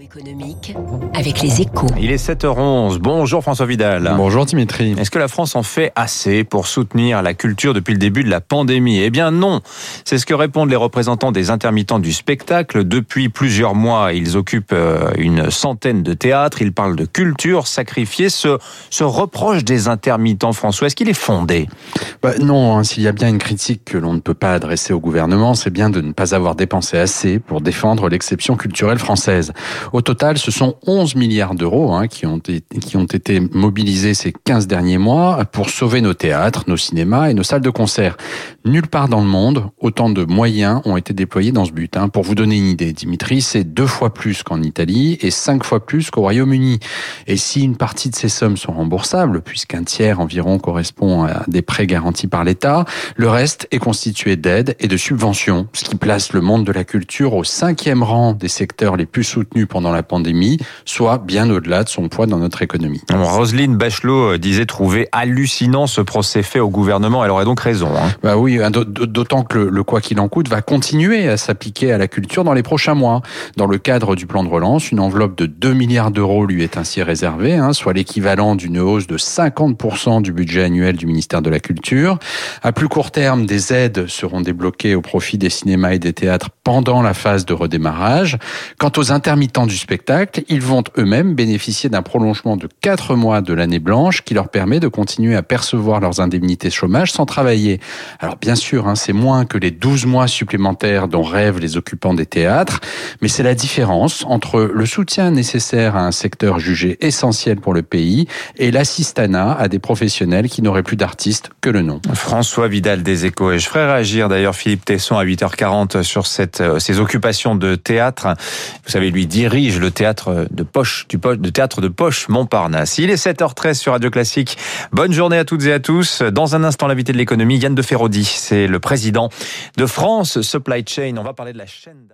économique avec les échos. Il est 7h11. Bonjour François Vidal. Bonjour Dimitri. Est-ce que la France en fait assez pour soutenir la culture depuis le début de la pandémie? Eh bien non. C'est ce que répondent les représentants des intermittents du spectacle. Depuis plusieurs mois, ils occupent euh, une centaine de théâtres. Ils parlent de culture sacrifiée. Ce, ce reproche des intermittents, François, est-ce qu'il est fondé? Bah Non, hein, s'il y a bien une critique que l'on ne peut pas adresser au gouvernement, c'est bien de ne pas avoir dépensé assez pour défendre l'exception culturelle française. Au total, ce sont 11 milliards d'euros hein, qui, ont qui ont été mobilisés ces 15 derniers mois pour sauver nos théâtres, nos cinémas et nos salles de concert. Nulle part dans le monde, autant de moyens ont été déployés dans ce but. Hein. Pour vous donner une idée, Dimitri, c'est deux fois plus qu'en Italie et cinq fois plus qu'au Royaume-Uni. Et si une partie de ces sommes sont remboursables, puisqu'un tiers environ correspond à des prêts garantis par l'État, le reste est constitué d'aides et de subventions, ce qui place le monde de la culture au cinquième rang des secteurs les plus soutenus pendant la pandémie, soit bien au-delà de son poids dans notre économie. Roselyne Bachelot euh, disait trouver hallucinant ce procès fait au gouvernement. Elle aurait donc raison. Hein. Bah oui, hein, d'autant que le, quoi qu'il en coûte va continuer à s'appliquer à la culture dans les prochains mois. Dans le cadre du plan de relance, une enveloppe de 2 milliards d'euros lui est ainsi réservée, hein, soit l'équivalent d'une hausse de 50% du budget annuel du ministère de la Culture. À plus court terme, des aides seront débloquées au profit des cinémas et des théâtres pendant la phase de redémarrage. Quant aux intermittents du spectacle, ils vont eux-mêmes bénéficier d'un prolongement de 4 mois de l'année blanche qui leur permet de continuer à percevoir leurs indemnités de chômage sans travailler. Alors bien sûr, hein, c'est moins que les 12 mois supplémentaires dont rêvent les occupants des théâtres, mais c'est la différence entre le soutien nécessaire à un secteur jugé essentiel pour le pays et l'assistanat à des professionnels qui n'auraient plus d'artistes que le nom. François Vidal des Échos. Et je ferai réagir d'ailleurs Philippe Tesson à 8h40 sur euh, ces occupations de théâtre. Vous savez, lui dirige le théâtre de poche, du de théâtre de poche Montparnasse. Il est 7h13 sur Radio Classique. Bonne journée à toutes et à tous. Dans un instant, l'invité de l'économie, Yann de Ferrodi. C'est le président de France Supply Chain. On va parler de la chaîne